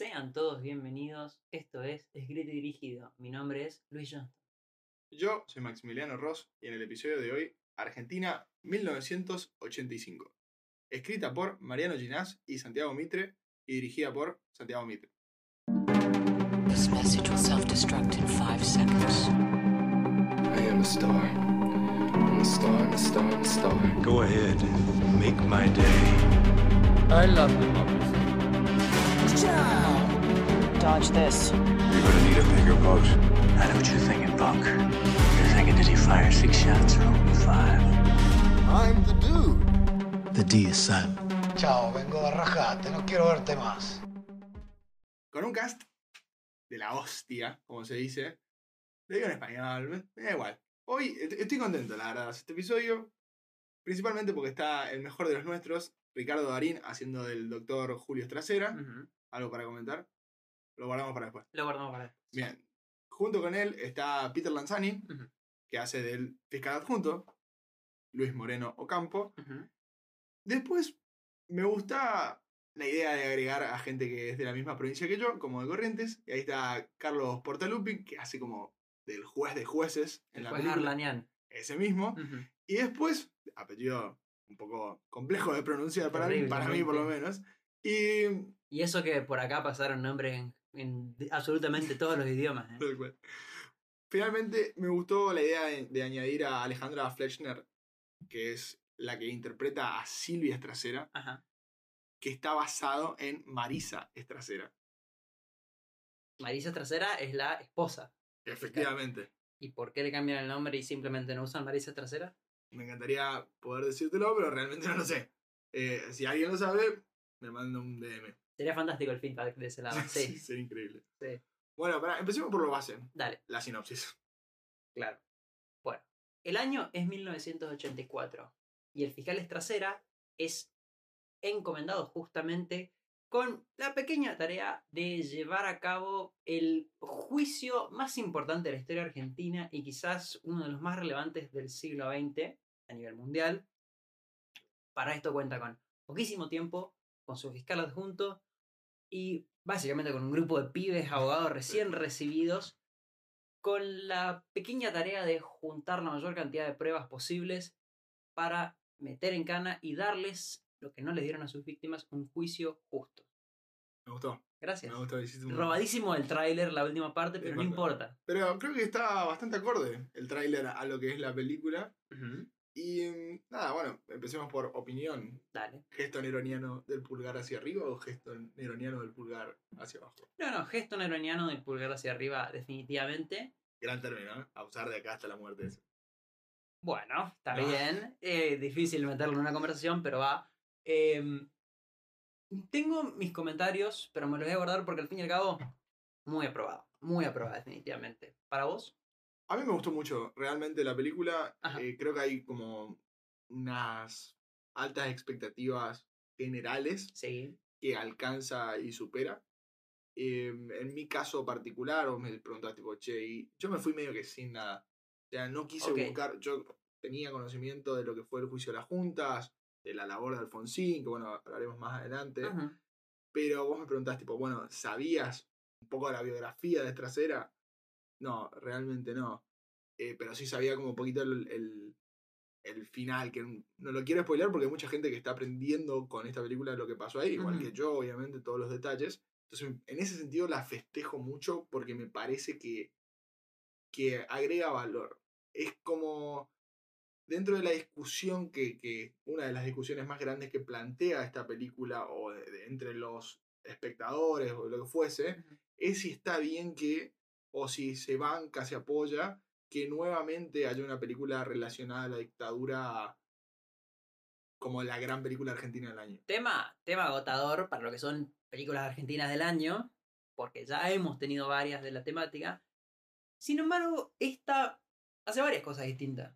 Sean todos bienvenidos. Esto es Escrito y Dirigido. Mi nombre es Luis Johnston. Yo soy Maximiliano Ross y en el episodio de hoy, Argentina 1985. Escrita por Mariano Ginás y Santiago Mitre y dirigida por Santiago Mitre. This message will self-destruct in five seconds. I am a star. I'm a star, I'm a star, I'm a star. Go ahead, make my day. I love democracy. Dodge this. You're gonna need a bigger boat. I know what you're thinking, Buck. You're thinking, did he fire six shots or only five? I'm the dude. The D is silent. Chao, vengo de rajate, no quiero verte más. Con un cast de la hostia, como se dice. Lo digo en español, me da igual. Hoy est- estoy contento, la verdad, de hacer este episodio. Principalmente porque está el mejor de los nuestros, Ricardo Darín, haciendo del doctor Julio Estracera. Ujú. ¿Algo para comentar? Lo guardamos para después. Lo guardamos para después. Bien. Junto con él está Peter Lanzani, que hace del fiscal adjunto, Luis Moreno Ocampo. Después, me gusta la idea de agregar a gente que es de la misma provincia que yo, como de Corrientes. Y ahí está Carlos Portalupi, que hace como del juez de jueces en El la juez película. Ese mismo. Y después, apellido un poco complejo de pronunciar para, mí, para mí por lo menos. Y Y eso que por acá pasaron nombres en, absolutamente todos los idiomas. ¿eh? Finalmente me gustó la idea de, de añadir a Alejandra Flechner, que es la que interpreta a Silvia Estracera, Ajá. que está basado en Marisa Estracera. Marisa Trasera es la esposa. Efectivamente. ¿Y por qué le cambian el nombre y simplemente no usan Marisa Trasera? Me encantaría poder decírtelo, pero realmente no lo sé. Eh, si alguien lo sabe, me manda un DM. Sería fantástico el feedback de ese lado. Sí, Sería increíble. sí. Bueno, para, empecemos por lo base, Dale, la sinopsis. claro. Bueno, el año es 1984 y el fiscal Estracera es encomendado justamente con la pequeña tarea de llevar a cabo el juicio más importante de la historia argentina y quizás uno de los más relevantes del siglo XX a nivel mundial. Para esto cuenta con poquísimo tiempo, con su fiscal adjunto y básicamente con un grupo de pibes abogados recién recibidos con la pequeña tarea de juntar la mayor cantidad de pruebas posibles para meter en cana y darles lo que no les dieron a sus víctimas, un juicio justo. Me gustó. Gracias. Me gustó. un- Robadísimo el tráiler, la última parte, pero no importa. Pero creo que está bastante acorde el tráiler a lo que es la película. Y mm, nada, bueno, empecemos por opinión. Dale. ¿Gesto neroniano del pulgar hacia arriba o gesto neroniano del pulgar hacia abajo? No, no, gesto neroniano del pulgar hacia arriba, definitivamente. Gran término, ¿eh? A usar de acá hasta la muerte. Bueno, está Ah. bien. Eh, difícil meterlo en una conversación, pero va. Em, tengo mis comentarios, pero me los voy a guardar porque al fin y al cabo, muy aprobado. Muy aprobado, definitivamente. ¿Para vos? A mí me gustó mucho realmente la película. Eh, creo que hay como unas altas expectativas generales Sí. que alcanza y supera. Eh, en mi caso particular, vos me preguntaste, tipo, che, y yo me fui medio que sin nada. O sea, no quise Ok. buscar, yo tenía conocimiento de lo que fue el juicio de las juntas, de la labor de Alfonsín, que bueno, hablaremos más adelante. Pero vos me preguntaste, tipo, bueno, ¿sabías un poco de la biografía de Estracera? No, realmente no. Eh, pero sí sabía como un poquito el, el, el final, que no lo quiero spoiler porque hay mucha gente que está aprendiendo con esta película lo que pasó ahí, igual que yo, obviamente, todos los detalles. Entonces, en ese sentido la festejo mucho porque me parece que, que agrega valor. Es como dentro de la discusión que, que una de las discusiones más grandes que plantea esta película o de- de- entre los espectadores o lo que fuese, es si está bien que, o si se banca, se apoya, que nuevamente haya una película relacionada a la dictadura como la gran película argentina del año. Tema, tema agotador para lo que son películas argentinas del año, porque ya hemos tenido varias de la temática. Sin embargo, esta hace varias cosas distintas.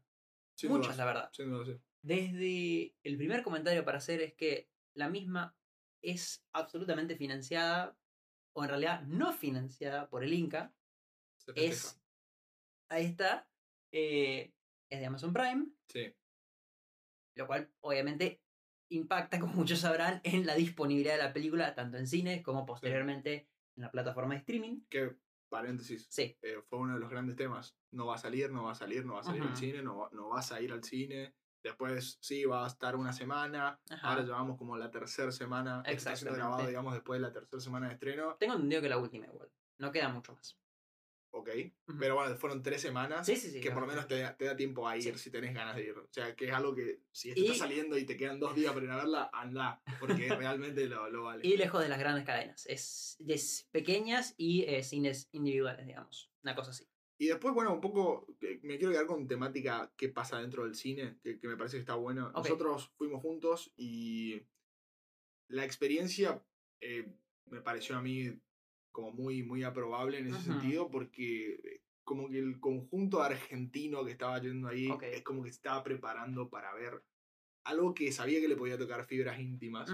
Sin Muchas, la verdad. sin dudas, sí. Desde el primer comentario para hacer es que la misma es absolutamente financiada, o en realidad no financiada por el Inca. Es. Ahí está. eh, es de Amazon Prime. Sí. Lo cual, obviamente, impacta, como muchos sabrán, en la disponibilidad de la película, tanto en cines como posteriormente en la plataforma de streaming. Que, paréntesis, Sí, eh, fue uno de los grandes temas. No va a salir, no va a salir, no va a salir al cine, no, no vas a ir al cine. Después sí, va a estar una semana. Ajá. Ahora llevamos como la tercera semana. Está siendo grabado, digamos, después de la tercera semana de estreno. tengo entendido que la última igual. No queda mucho más. Ok. Pero bueno, fueron tres semanas. Sí, sí, sí. que por lo menos te, da- te da tiempo a ir si tenés ganas de ir. O sea, que es algo que si Y- estás saliendo y te quedan dos días para ir a verla, anda. Porque realmente lo, lo vale. Y lejos de las grandes cadenas. Es, es pequeñas y eh, cines individuales, digamos. Una cosa así. Y después, bueno, un poco, que me quiero quedar con temática qué pasa dentro del cine, que, que me parece que está bueno. Nosotros fuimos juntos y la experiencia eh, me pareció a mí como muy, muy aprobable en ese sentido, porque como que el conjunto argentino que estaba yendo ahí es como que se estaba preparando para ver algo que sabía que le podía tocar fibras íntimas.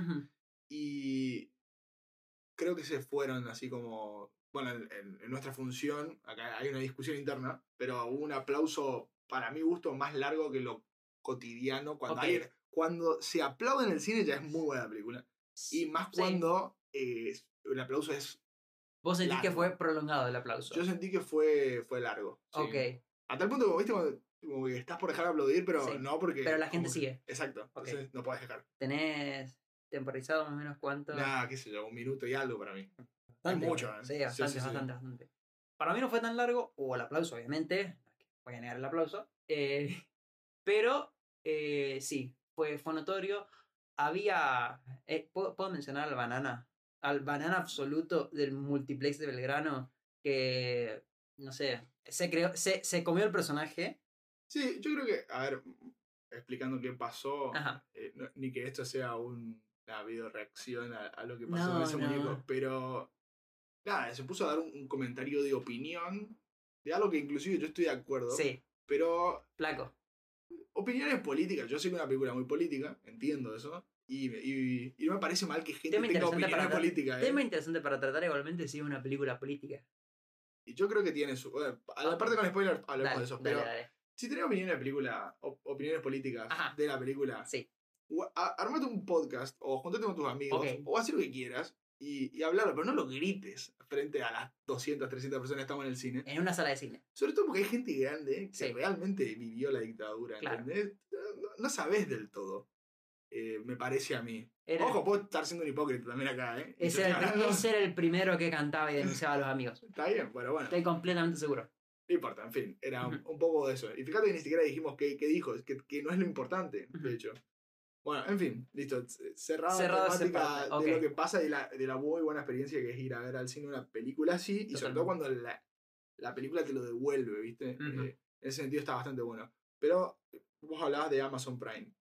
Y creo que se fueron así como. Bueno, en, nuestra función, acá hay una discusión interna, pero hubo un aplauso, para mi gusto, más largo que lo cotidiano. Cuando, Ok. alguien- cuando se aplaude en el cine ya es muy buena película. Y más Sí. cuando eh, el aplauso es. Vos sentís que fue prolongado el aplauso. Yo sentí que fue, fue largo. sí. ok. A tal punto, como viste, cuando- como que estás por dejar de aplaudir, pero Sí. no porque. Pero la gente que- sigue. Exacto. Entonces no puedes dejar. ¿Tenés temporizado más o menos cuánto? Nada, qué sé yo, un minuto y algo para mí. Bastante, mucho. ¿eh? Sí, bastante, sí, bastante, bastante. Para mí no fue tan largo, hubo el aplauso, obviamente. Voy a negar el aplauso. eh, pero eh, sí, fue, fue notorio. Había. eh, ¿puedo, puedo mencionar al banana? Al banana absoluto del multiplex de Belgrano. Que. No sé. Se, creó, se, se comió el personaje. Sí, yo creo que, a ver, explicando qué pasó, eh, no- ni que esto sea un- una video reacción a, a lo que pasó No, con ese no. muñeco, pero nada, se puso a dar un, un comentario de opinión de algo que inclusive yo estoy de acuerdo, Sí, pero flaco. opiniones políticas, yo sé que es una película muy política, entiendo eso, y, y- y no me parece mal que gente Tema tenga opiniones para políticas. ¿eh? Tema interesante para tratar igualmente si es una película política. Y yo creo que tiene su... bueno, a la parte con spoilers hablemos Dale, de eso, dale, pero dale. si tenés opiniones de película, op- opiniones políticas Ajá. de la película, Sí. armate un podcast o juntate con tus amigos o haz lo que quieras y, y hablarlo, pero no lo grites frente a las 200, 300 personas que estamos en el cine. En una sala de cine. Sobre todo porque hay gente grande que Sí. realmente vivió la dictadura, Claro. ¿entendés? No, no sabes del todo, eh, me parece a mí. Era- Ojo, puedo estar siendo un hipócrita también acá, ¿eh? Ese era, hablando- ese era el primero que cantaba y denunciaba a los amigos. Está bien, pero bueno. Estoy completamente seguro. No importa, en fin, era un, poco de eso. Y fíjate que ni siquiera dijimos qué, qué dijo, que, que no es lo importante, de hecho. Bueno, en fin, listo. Cerrado Cerrado la temática de ok. lo que pasa y de la, de la muy buena experiencia que es ir a ver al cine una película así, y sobre todo cuando la, la película te lo devuelve, ¿viste? Ujú. Eh, en ese sentido está bastante bueno. Pero vos hablabas de Amazon Prime.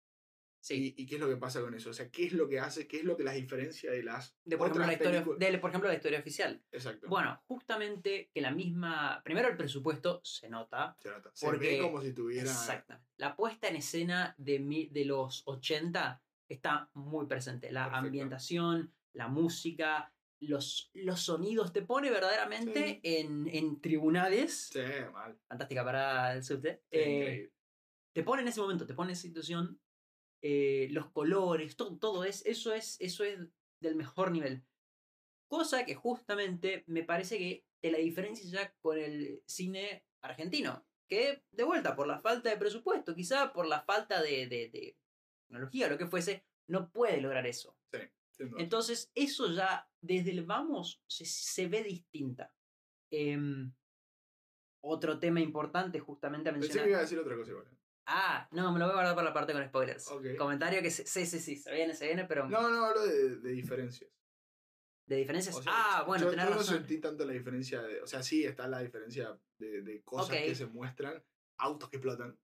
Sí. ¿Y, y qué es lo que pasa con eso? O sea, ¿qué es lo que hace? ¿Qué es lo que las diferencia de las De, por, ejemplo, otras la historia, de, por ejemplo, la historia oficial. Exacto. Bueno, justamente que la misma. Primero, el presupuesto se nota. se nota. Se porque- ve como si tuviera... Exactamente. La puesta en escena de, mi- de los 80 está muy presente. La Perfecto. ambientación, la música, los, los sonidos. Te pone verdaderamente Sí. en, en tribunales. Sí, mal. Fantástica para el subte. Sí, Eh, te pone en ese momento, te pone en esa situación, eh, los colores, todo, todo es, eso es, eso es del mejor nivel. Cosa que justamente me parece que te la diferencia ya con el cine argentino. Que, de vuelta, por la falta de presupuesto, quizá por la falta de, de, de tecnología, lo que fuese, no puede lograr eso. Entonces, eso ya desde el vamos se, se ve distinta. Em, otro tema importante justamente a Pensé mencionar. que iba a decir otra cosa igual. Ah, no, me lo voy a guardar para la parte con spoilers. Comentario que se- sí, sí, sí, se viene, se viene, pero No, no, hablo de, de diferencias. de diferencias. O sea, ah, bueno, yo, tenés yo no sentí tanto la diferencia de. O sea, sí está la diferencia de, de cosas que se muestran, autos que explotan.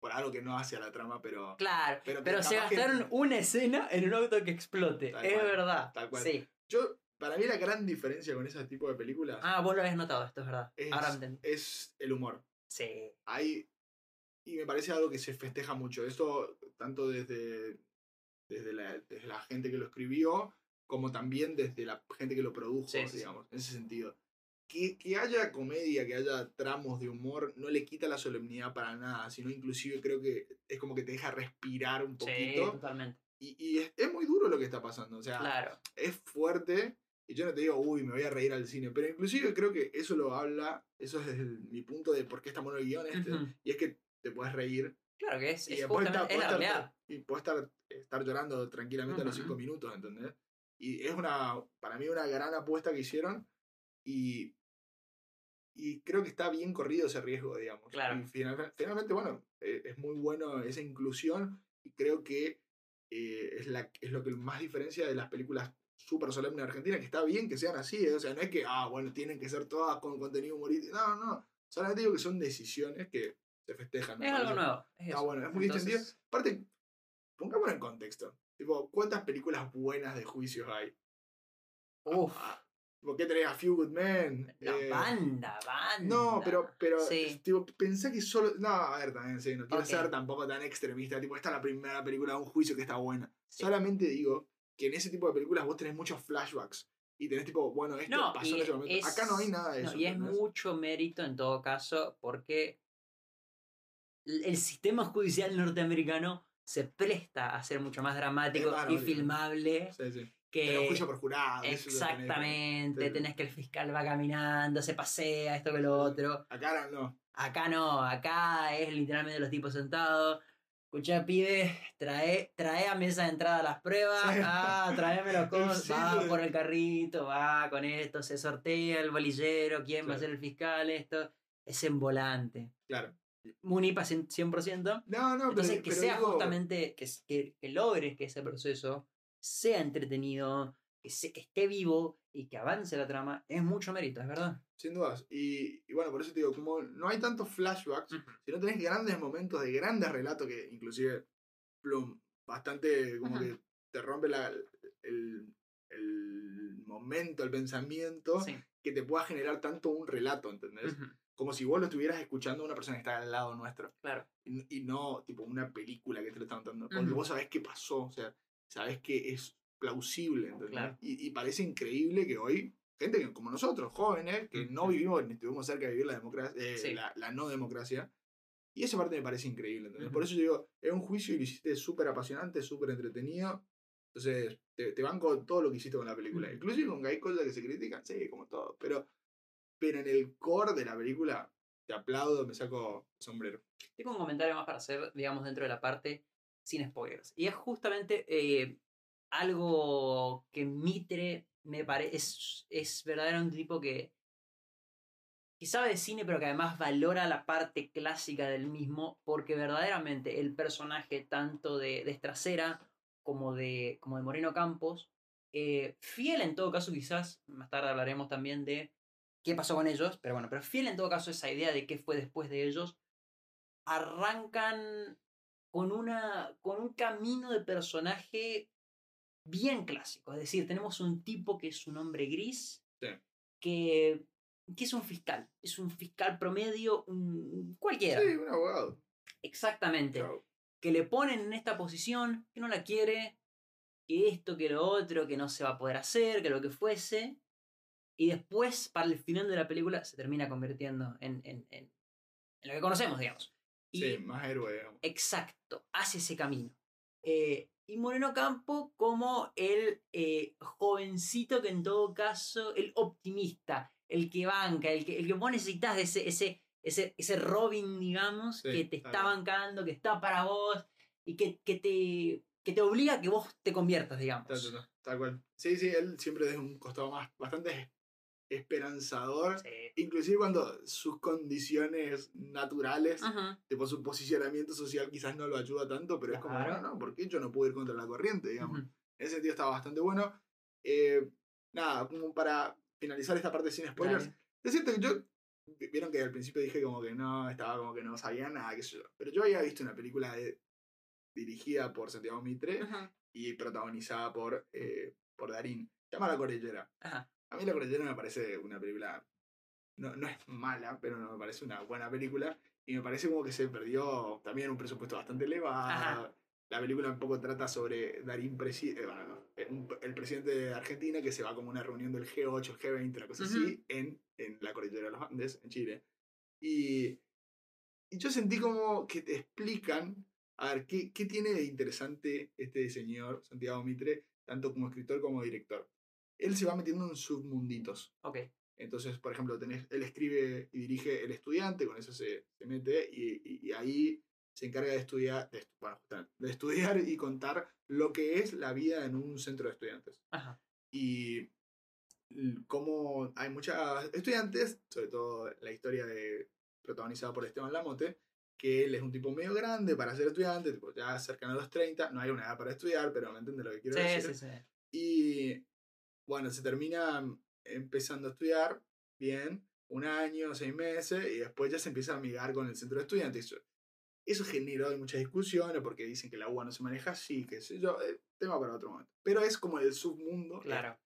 Por algo que no hace a la trama, pero. Claro, Pero pero, se que- gastaron una escena en un auto que explote. Tal es cual, verdad. tal cual. Sí. Yo, para mí, la gran diferencia con ese tipo de películas Ah, vos lo habías notado, esto es verdad. es, Ahora me entendí. es el humor. Sí. Hay. Y me parece algo que se festeja mucho. Esto, tanto desde, desde, la, desde la gente que lo escribió, como también desde la gente que lo produjo, Sí, sí, sí. digamos, en ese sentido. Que, que haya comedia, que haya tramos de humor, no le quita la solemnidad para nada, sino inclusive creo que es como que te deja respirar un Sí, poquito. totalmente. Y, y es, es muy duro lo que está pasando, o sea, Claro. es fuerte, Y yo no te digo, uy, me voy a reír al cine, pero inclusive creo que eso lo habla, eso es mi punto de por qué está bueno el guion este, Ujú. y es que te puedes reír Claro que es, y es justamente estar- es la podés estar- realidad. y puedes estar, estar llorando tranquilamente a los cinco minutos, ¿entendés? Y es una, para mí, una gran apuesta que hicieron y, y creo que está bien corrido ese riesgo, digamos. Claro. Y final- finalmente, bueno, eh, es muy bueno esa inclusión y creo que eh, es, la, es lo que más diferencia de las películas súper solemnes de Argentina, que está bien que sean así, ¿eh? o sea, no es que, ah, bueno, tienen que ser todas con contenido humorístico, no, no, solamente digo que son decisiones que se festejan. Es algo nuevo. es Está eso. bueno, es muy Entonces, distendido. Aparte, pongámoslo en contexto. Tipo, ¿cuántas películas buenas de juicios hay? Uf, Ah, ¿Por qué tenés a Few Good Men? la Eh, banda, banda. No, pero, pero Sí. tipo, pensé que solo. No, a ver, también, sí, no quiero ser tampoco tan extremista. Tipo, esta es la primera película de un juicio que está buena. Sí. Solamente digo que en ese tipo de películas vos tenés muchos flashbacks. Y tenés tipo, bueno, esto No, pasó en ese momento. es- Acá no hay nada de no, eso. y es mucho mérito en todo caso porque el sistema judicial norteamericano se presta a ser mucho más dramático y filmable Sí, sí. que juicio por jurado. tenés. exactamente tenés que el fiscal va caminando se pasea esto que lo otro Acá no. acá no acá es literalmente los tipos sentados Escuchá, pibe, trae, trae a mesa de entrada las pruebas. Sí. Ah, tráeme los cosas. Va por el carrito, va con esto, se sortea el bolillero, quién va a ser el fiscal, esto. Es en volante. Claro. Munipa 100%. 100%. No, no, Entonces, pero, que pero sea digo- justamente, que, que, que logres que ese proceso sea entretenido, que, se- que esté vivo y que avance la trama, es mucho mérito, es verdad. Sin dudas. Y, y bueno, por eso te digo, como no hay tantos flashbacks, Ujú. si no tenés grandes momentos de grandes relatos que inclusive plum, bastante como que te rompe la, el, el momento, el pensamiento, Sí. que te pueda generar tanto un relato, ¿entendés? Ujú, Como si vos lo estuvieras escuchando a una persona que está al lado nuestro. Claro. Y, y no tipo una película que te lo está contando. Porque Ujú. vos sabés qué pasó, o sea, sabés que es plausible, ¿entendés? Claro. Y, y parece increíble que hoy, gente que- como nosotros, jóvenes, que no vivimos ni estuvimos cerca de vivir la democracia, eh, Sí. la, la no democracia, y esa parte me parece increíble, ¿entendés? Ujú. Por eso yo digo, es un juicio y lo hiciste súper apasionante, súper entretenido. Entonces, te, te banco todo lo que hiciste con la película. Inclusive con hay cosas que se critican, sí, como todo. Pero, pero en el core de la película, te aplaudo, me saco sombrero. Tengo un comentario más para hacer, digamos, dentro de la parte sin spoilers. Y es justamente eh, algo que Mitre me parece. Es, es verdaderamente un tipo que. que sabe de cine, pero que además valora la parte clásica del mismo. Porque verdaderamente el personaje, tanto de, de Estracera como de, como de Moreno Campos, eh, fiel en todo caso, quizás, más tarde hablaremos también de qué pasó con ellos, pero bueno, pero fiel en todo caso a esa idea de qué fue después de ellos, arrancan con, una, con un camino de personaje bien clásico. Es decir, tenemos un tipo que es un hombre gris, Sí. que, que es un fiscal, es un fiscal promedio, un, cualquiera. Sí, un abogado. Exactamente. Que le ponen en esta posición, que no la quiere, que esto, que lo otro, que no se va a poder hacer, que lo que fuese. Y después, para el final de la película, se termina convirtiendo en, en, en, en lo que conocemos, digamos. Y Sí, más héroe, digamos. exacto, hace ese camino. Eh, y Moreno Campo como el eh, jovencito que en todo caso, el optimista, el que banca, el que, el que vos necesitas de ese, ese, ese, ese Robin, digamos, Sí, que te está bancando, que está para vos y que, que, te, que te obliga a que vos te conviertas, digamos. Tal, tal, tal, tal cual. Sí, sí, él siempre es un costado más bastante esperanzador. Sí. Inclusive cuando sus condiciones naturales, Ajá. tipo su posicionamiento social quizás no lo ayuda tanto, pero es como, bueno, no, ¿por qué yo no puedo ir contra la corriente, digamos? En ese sentido está bastante bueno. Eh, nada, como para finalizar esta parte sin spoilers, Dale. decirte que yo, vieron que al principio dije como que no, estaba como que no sabía nada, qué sé yo, pero yo había visto una película de, dirigida por Santiago Mitre Ajá. y protagonizada por, eh, por Darín. Se llama La Cordillera. Ajá. A mí La Cordillera me parece una película. No, no es mala, pero no me parece una buena película. Y me parece como que se perdió también un presupuesto bastante elevado. Ajá. La película un poco trata sobre Darín, presi- eh, bueno, no, eh, un- el presidente de Argentina, que se va como a una reunión del G8, el G20, la cosa así, en, en la cordillera de los Andes, en Chile. Y, y yo sentí como que te explican, a ver, ¿qué, qué tiene de interesante este señor, Santiago Mitre, tanto como escritor como director. Él se va metiendo en submunditos. Ok. Entonces, por ejemplo, tenés, él escribe y dirige El Estudiante, con eso se, se mete y, y- y ahí se encarga de estudiar, de, bueno, estudiar y contar lo que es la vida en un centro de estudiantes. Ajá. Y cómo hay muchos estudiantes, sobre todo la historia de, protagonizada por Esteban Lamote, que él es un tipo medio grande para ser estudiante, tipo ya cercano a los 30, no hay una edad para estudiar, pero me entiende lo que quiero Sí, decir. sí, sí. Y bueno, se termina empezando a estudiar bien, un año, seis meses, y después ya se empieza a amigar con el centro de estudiantes. Eso, eso generó muchas discusiones porque dicen que la UA no se maneja así, qué sé yo, eh, tema para otro momento. Pero es como el submundo. Claro.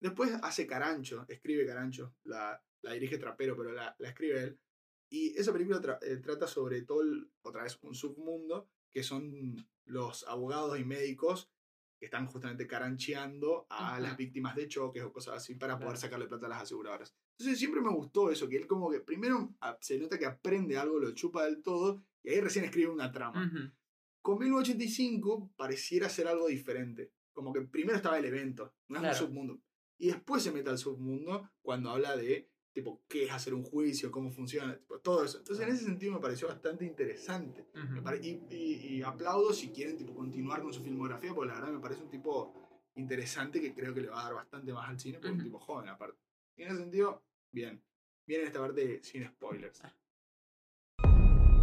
Después hace Carancho, escribe Carancho, la, la dirige Trapero, pero la, la escribe él. Y esa película tra- eh, trata sobre todo, el- otra vez, un submundo, que son los abogados y médicos que están justamente carancheando a las víctimas de choques o cosas así para poder sacarle plata a las aseguradoras. Entonces siempre me gustó eso, que él como que primero se nota que aprende algo, lo chupa del todo, y ahí recién escribe una trama. Con 1985 pareciera ser algo diferente. Como que primero estaba el evento, no es Claro. un submundo. Y después se mete al submundo cuando habla de, tipo, qué es hacer un juicio, cómo funciona, tipo, todo eso. Entonces, en ese sentido me pareció bastante interesante. Pare- y, y- y aplaudo si quieren, tipo, continuar con su filmografía, porque la verdad me parece un tipo interesante que creo que le va a dar bastante más al cine, porque es un tipo joven aparte. Y en ese sentido, bien. Bien en esta parte sin spoilers.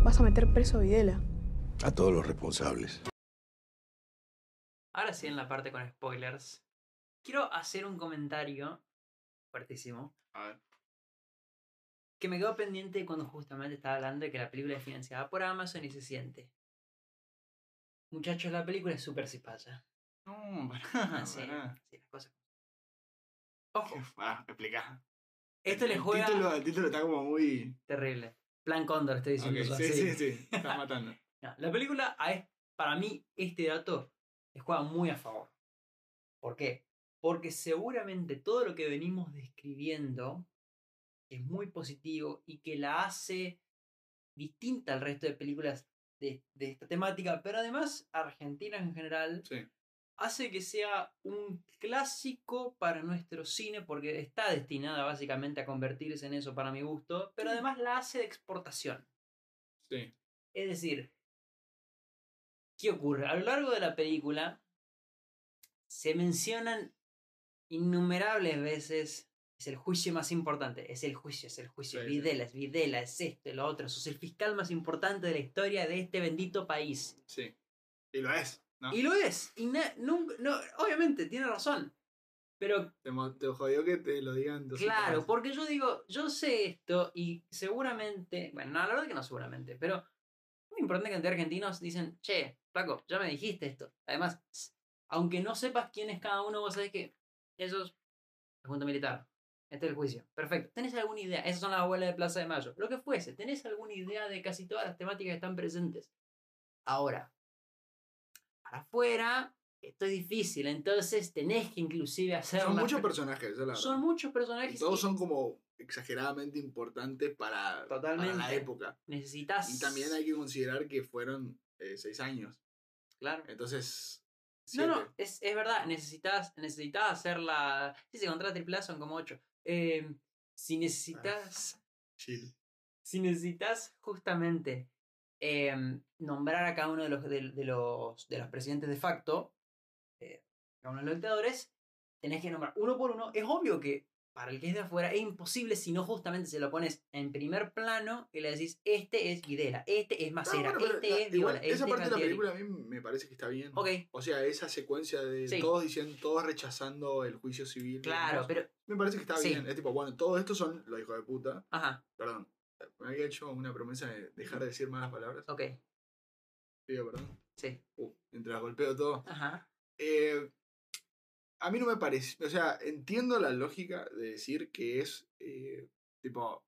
Vas a meter preso a Videla. A todos los responsables. Ahora sí, en la parte con spoilers. Quiero hacer un comentario fuertísimo A ver. Que me quedó pendiente cuando justamente estaba hablando de que la película es financiada por Amazon y se siente. Muchachos, la película es súper cipaya. No, Sí, pará. sí, las cosas. Ojo, Ah, explica. esto le el juega Título, el título está como muy. terrible. Plan Cóndor, estoy diciendo Ok, yo sí, así. sí, sí. Estás matando. No, la película, es- para mí, este dato le juega muy a favor. ¿Por qué? Porque seguramente todo lo que venimos describiendo es muy positivo y que la hace distinta al resto de películas de, de esta temática, pero además Argentina en general Sí. hace que sea un clásico para nuestro cine porque está destinada básicamente a convertirse en eso para mi gusto, pero además la hace de exportación. Sí. Es decir, ¿qué ocurre? A lo largo de la película se mencionan innumerables veces. Es el juicio más importante, es el juicio, es el juicio. Sí. Videla, es Videla, es esto, lo otro. Sos el fiscal más importante de la historia de este bendito país. Sí. Y lo es, ¿no? Y lo es. Y na- nunca- no, obviamente, tiene razón. Pero Te, jodió que te lo digan Claro, porque yo digo, yo sé esto y seguramente, bueno, no, la verdad que no seguramente, pero muy importante que de argentinos dicen, che, flaco, ya me dijiste esto. Además, aunque no sepas quién es cada uno, vos sabés que esos es la Junta Militar. Este es el juicio. Perfecto. ¿Tenés alguna idea? Esas son las abuelas de Plaza de Mayo. Lo que fuese. ¿Tenés alguna idea de casi todas las temáticas que están presentes? Ahora, para afuera, esto es difícil. Entonces tenés que inclusive hacer Son muchos personajes, la Son muchos Y personajes. todos y son como exageradamente importantes para, para la Totalmente. época. Necesitas. Y también hay que considerar que fueron eh, seis años. Claro. Entonces. No, no, es, es verdad. Necesitas, necesitas hacer la. Sí, se contra triple A son como ocho. Eh, si necesitas. Chill. Si necesitas justamente em, nombrar a cada uno de los, de, de los, de los presidentes de facto, eh, cada uno de los dictadores, tenés que nombrar uno por uno. Es obvio que para el que es de afuera es imposible si no justamente se lo pones en primer plano y le decís, este es Videla, este es No, Macera, bueno, este la- es igual, Viola, este esa es parte de la Galtieri". película a mí me parece que está bien. O sea, esa secuencia de Sí. todos diciendo, todos rechazando el juicio civil. claro, pero... Me parece que está sí. bien. Es tipo, bueno, todo esto son los hijos de puta. Ajá, Perdón. Me había hecho una promesa de dejar de decir malas palabras. ok, Pido perdón. sí. Uh, mientras golpeo todo. Ajá, Eh, a mí no me parece. O sea, entiendo la lógica de decir que es eh, tipo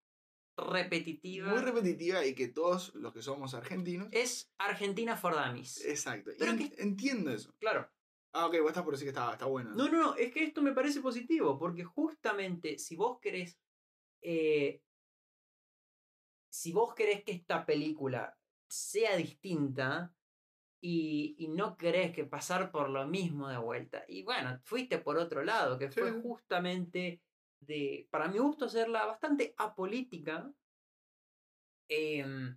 repetitiva. muy repetitiva y que todos los que somos argentinos. Es Argentina for Dummies. Exacto. Pero que- entiendo eso. Claro. Ah, ok, vos estás por decir que está, está buena. No, no, no, es que esto me parece positivo, porque justamente si vos querés. eh, si vos querés que esta película sea distinta, y, y no querés que pasar por lo mismo de vuelta. Y bueno, fuiste por otro lado, que fue justamente de, para mi gusto, hacerla bastante apolítica, em,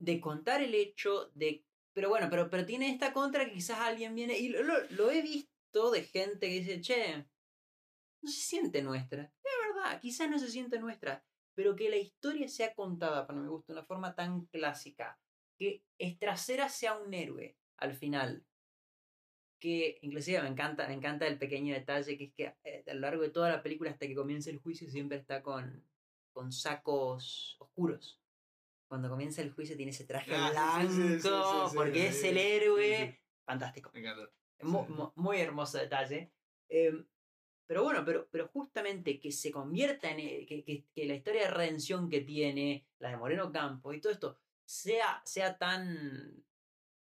de contar el hecho de... Pero bueno, pero, pero tiene esta contra que quizás alguien viene, y lo, lo- lo he visto de gente que dice, che, no se siente nuestra. Es verdad, quizás no se siente nuestra, pero que la historia sea contada, para mi gusto, de una forma tan clásica, que Estracera sea un héroe al final. Que inclusive me encanta, me encanta el pequeño detalle que es que eh, a lo largo de toda la película hasta que comience el juicio siempre está con, con sacos oscuros. Cuando comienza el juicio tiene ese traje Ah, blanco sí, sí, sí, sí, sí, porque es el héroe. Fantástico. Me encanta. Muy hermoso detalle. Em, pero bueno, pero, pero justamente que se convierta en. eh, Que, que- que la historia de redención que tiene, la de Moreno Campos y todo esto, sea, sea tan.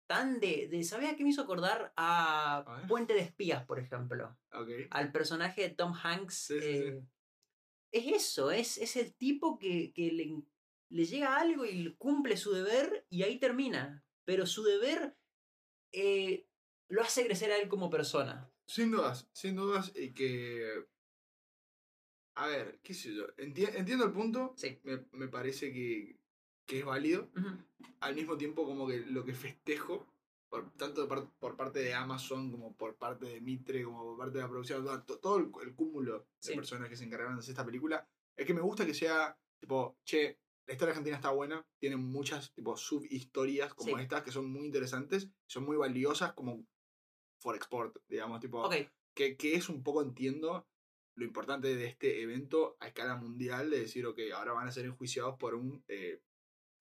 tan de. de ¿Sabes a qué me hizo acordar? A. Puente de Espías, por ejemplo. Al personaje de Tom Hanks. Sí, sí, sí. eh, Es eso, es, es el tipo que, que le, le llega algo y cumple su deber y ahí termina. Pero su deber eh, lo hace crecer a él como persona. Sin dudas, sin dudas, y que. A ver, qué sé yo. enti- entiendo el punto. Sí. Me, me parece que, que es válido. Al mismo tiempo, como que lo que festejo, por, tanto por parte de Amazon como por parte de Mitre, como por parte de la producción, todo, to- todo el, el cúmulo de personas que se encargaron de hacer esta película, es que me gusta que sea, tipo, che, la historia argentina está buena, tiene muchas, tipo, subhistorias como Sí. estas que son muy interesantes, son muy valiosas como for export, digamos, tipo, que, que es un poco, entiendo, lo importante de este evento a escala mundial, de decir, ok, ahora van a ser enjuiciados por un, eh,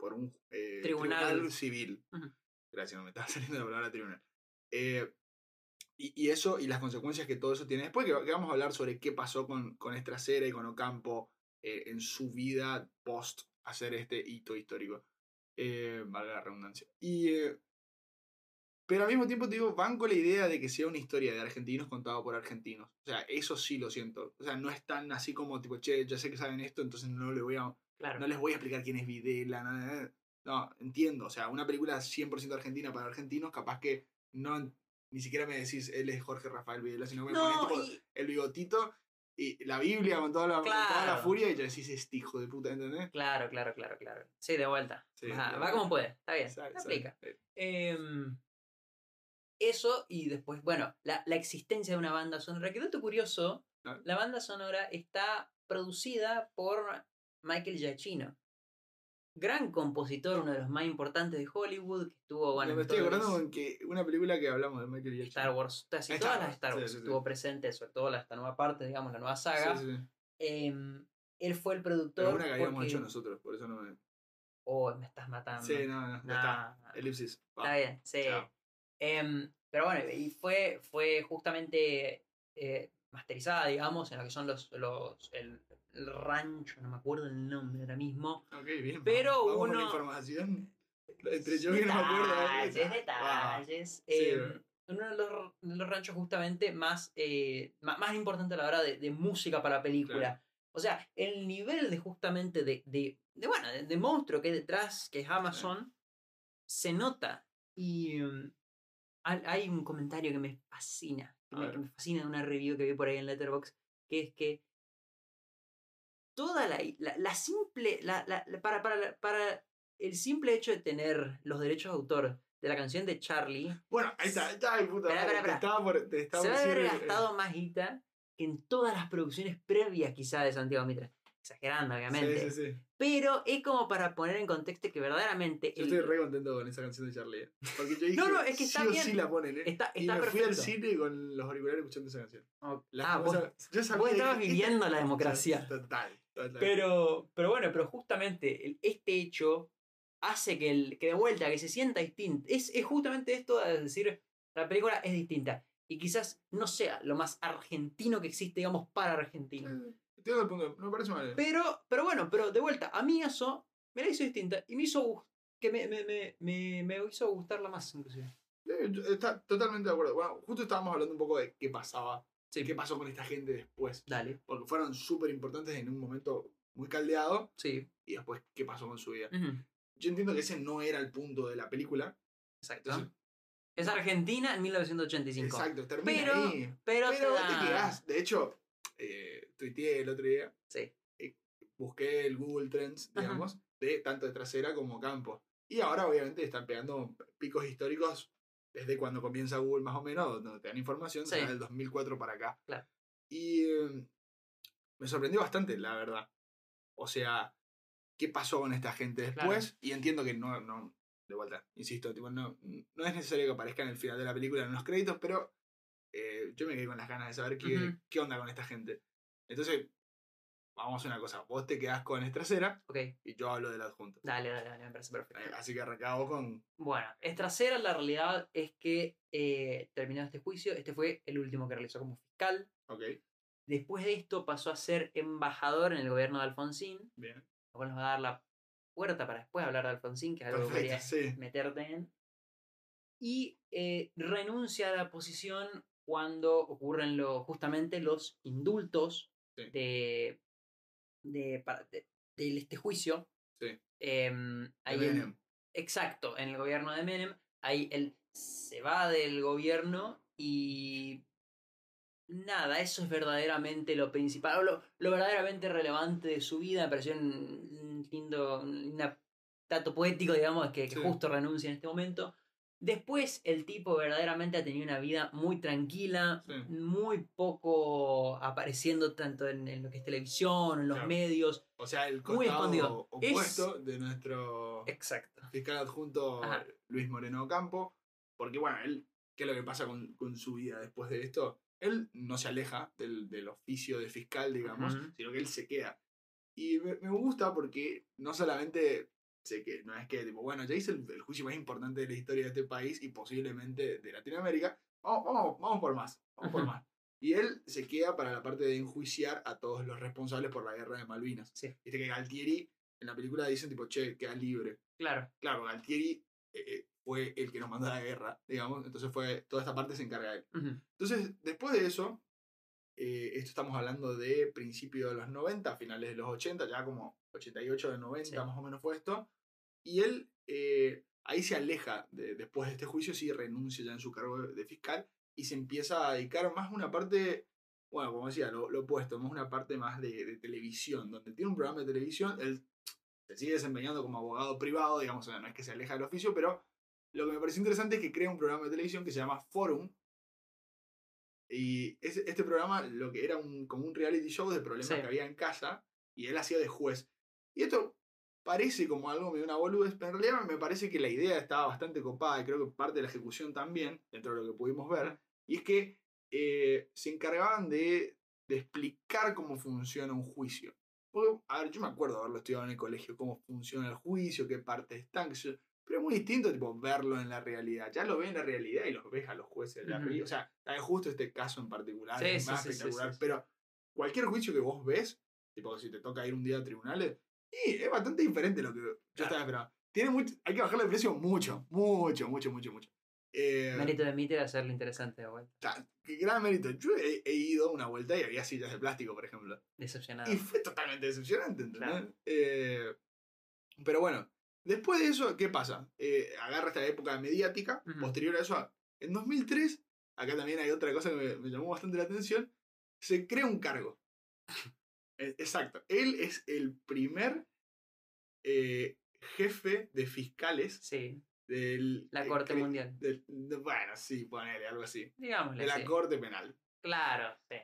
por un eh, Tribunal. civil. Ujú. Gracias, no me estaba saliendo la palabra tribunal. Eh, y, y eso, y las consecuencias que todo eso tiene. Después que, que vamos a hablar sobre qué pasó con, con Estracera y con Ocampo eh, en su vida post hacer este hito histórico. Eh, valga la redundancia. Y, eh, pero al mismo tiempo te digo, banco la idea de que sea una historia de argentinos contada por argentinos. O sea, eso sí lo siento. O sea, no es tan así como tipo, che, ya sé que saben esto, entonces no le voy a claro. no les voy a explicar quién es Videla. No, no, entiendo. O sea, una película 100% argentina para argentinos, capaz que no ni siquiera me decís él es Jorge Rafael Videla, sino que me No, pones tipo, y- el bigotito y la Biblia con toda la, con toda la furia y ya decís este hijo de puta, ¿entendés? Claro, claro, claro, claro. Sí, de vuelta. Sí, Ajá, de va como puede, está bien. Sabe. aplica. Em, eso y después, bueno, la, la existencia de una banda sonora. Que dato curioso, la banda sonora está producida por Michael Giacchino. Gran compositor, uno de los más importantes de Hollywood, que estuvo, bueno, me estoy acordando con que una película que hablamos de Michael Jackson. Star Wars, casi todas las Star Wars sí, sí. estuvo presente, sobre todo esta nueva parte, digamos, la nueva saga. sí, sí. Em, él fue el productor. Pero una que habíamos porque- hecho nosotros, por eso no me. Oh, me estás matando. Sí, no, no, ya está. Elipsis. va. Está bien, sí. Em, pero bueno, y fue, fue justamente eh, masterizada, digamos, en lo que son los, los el rancho, no me acuerdo el nombre ahora mismo. Ok, bien. Pero vamos con uno- información. Entre yo que no me acuerdo. ¿eh? Detalles, Va. detalles. Sí, Em, bueno. uno de los, de los ranchos justamente más, eh, ma- más, importante a la hora de, de música para película. Claro. O sea, el nivel de justamente de, de, de, bueno, de, de monstruo que hay detrás, que es Amazon, se nota. Y um, hay, un comentario que me fascina, que me, que me fascina de una review que vi por ahí en Letterboxd, que es que toda la, la, la simple, la, para, para, para el simple hecho de tener los derechos de autor de la canción de Charlie, Bueno, ahí está, ahí está, ay, puta. Espera, madre, espera, te estaba por. Te estaba se va a haber eh, gastado más guita que en todas las producciones previas quizá de Santiago Mitre. Exagerando, Sí, obviamente. sí, sí. Pero es como para poner en contexto que verdaderamente... Yo el- estoy re contento con esa canción de Charlie. ¿eh? Porque yo dije, No, no, es que sí está o bien. sí la ponen, ¿eh? Está, y está me fui al perfecto. cine con los auriculares escuchando esa canción. La- ah, o vos, yo sabía vos estabas esta- viviendo la democracia. Total. Pero, pero bueno, pero justamente este hecho hace que, el, que de vuelta, que se sienta distinto. Es, es justamente esto de decir, la película es distinta. Y quizás no sea lo más argentino que existe, digamos, para argentinos. Eh, Entiendo el punto, no me parece mal. Pero, pero bueno, pero de vuelta, a mí eso me la hizo distinta y me hizo que me, me, me, me, me hizo gustarla más, inclusive. Está totalmente de acuerdo. Bueno, justo estábamos hablando un poco de qué pasaba, qué pasó con esta gente después. Dale. Porque fueron súper importantes en un momento muy caldeado Sí. y después qué pasó con su vida. Yo entiendo que ese no era el punto de la película. Exacto. Entonces, Es Argentina en 1985. Exacto, termina Pero, ahí. pero, Pero te quedás. De hecho, eh, tuiteé el otro día, Sí. busqué el Google Trends, Ajá. digamos, de tanto de trasera como campo. Y ahora, obviamente, están pegando picos históricos desde cuando comienza Google, más o menos, donde te dan información, Sí. será del 2004 para acá. Claro. Y eh, me sorprendió bastante, la verdad. O sea, ¿qué pasó con esta gente después? Y entiendo que no, no, de vuelta, insisto, tipo, no, no es necesario que aparezca en el final de la película en los créditos, pero eh, yo me quedé con las ganas de saber qué, qué onda con esta gente. Entonces, vamos a hacer una cosa. Vos te quedás con Estracera Ok, y yo hablo del adjunto. dale, dale, dale, me parece perfecto. Eh, Así que arrancamos con. Bueno, Estracera, la realidad es que eh, terminado este juicio, este fue el último que realizó como fiscal. Ok, Después de esto pasó a ser embajador en el gobierno de Alfonsín, bien. lo cual nos va a dar la puerta para después hablar de Alfonsín, que es algo que quería sí. meterte en. Y eh, renuncia a la posición cuando ocurren lo, justamente los indultos Sí. de, de, de- de este juicio. Sí. Em, De Menem. exacto, en el gobierno de Menem. Ahí él se va del gobierno y nada, eso es verdaderamente lo principal, o lo, lo verdaderamente relevante de su vida. Me pareció un, un lindo, un dato poético, digamos, que, que justo renuncia en este momento. Después el tipo verdaderamente ha tenido una vida muy tranquila, Sí. muy poco apareciendo tanto en, en lo que es televisión, en los Claro. medios. O sea, el costado. Es- opuesto de nuestro Exacto. fiscal adjunto Ajá. Luis Moreno Campo. Porque, bueno, él, ¿qué es lo que pasa con, con su vida después de esto? Él no se aleja del, del oficio de fiscal, digamos, sino que él se queda. Y me, me gusta porque no solamente sé que no es que, tipo, bueno, ya hice el, el juicio más importante de la historia de este país y posiblemente de Latinoamérica. Vamos, vamos, vamos por más, vamos por más. Y él se queda para la parte de enjuiciar a todos los responsables por la guerra de Malvinas. Sí. Viste que Galtieri en la película dicen, tipo, che, queda libre Claro. claro, Galtieri eh, eh, fue el que nos mandó a la guerra, digamos, entonces fue, toda esta parte se encarga de él. Ujú. Entonces, después de eso, eh, esto estamos hablando de principios de los 90, finales de los 80, ya como 88 de 90 Sí. más o menos fue esto, y él eh, ahí se aleja de- después de este juicio, sí renuncia ya en su cargo de, de fiscal y se empieza a dedicar más a una parte, bueno, como decía, lo, lo opuesto, más una parte más de, de televisión, donde tiene un programa de televisión, él se sigue desempeñando como abogado privado, digamos, o sea, no es que se aleja del oficio, pero lo que me pareció interesante es que crea un programa de televisión que se llama Forum. Y este programa lo que era un, como un reality show de problemas Sí. que había en casa y él hacía de juez. Y esto parece como algo medio una boludez, pero en realidad me parece que la idea estaba bastante copada y creo que parte de la ejecución también, dentro de lo que pudimos ver, y es que eh, se encargaban de, de explicar cómo funciona un juicio. Porque, a ver, yo me acuerdo haberlo estudiado en el colegio, cómo funciona el juicio, qué partes están, qué pero es muy distinto tipo, verlo en la realidad. Ya lo ves en la realidad y los ves a los jueces de Ujú. arriba. O sea, está bien, justo este caso en particular Sí, es sí, más sí, espectacular, pero cualquier juicio que vos ves, tipo si te toca ir un día a tribunales, y es bastante diferente lo que yo estaba esperando. Tiene mucho, hay que bajarle el precio mucho, mucho, mucho, mucho, mucho. Eh, Mérito de Mitter hacerlo interesante de vuelta. ta- qué gran mérito. Yo he, he ido una vuelta y había sillas de plástico, por ejemplo. Decepcionado. Y fue totalmente decepcionante, ¿entendés? Claro. Eh, pero bueno, después de eso, ¿qué pasa? Eh, agarra esta época mediática, posterior a eso, en 2003, acá también hay otra cosa que me, me llamó bastante la atención, se crea un cargo. Eh, Exacto, él es el primer eh, jefe de fiscales Sí, del... la eh, Corte Mundial. del- de- bueno, sí, ponele, algo así. Digámosle. De la sí. Corte Penal. Claro, sí.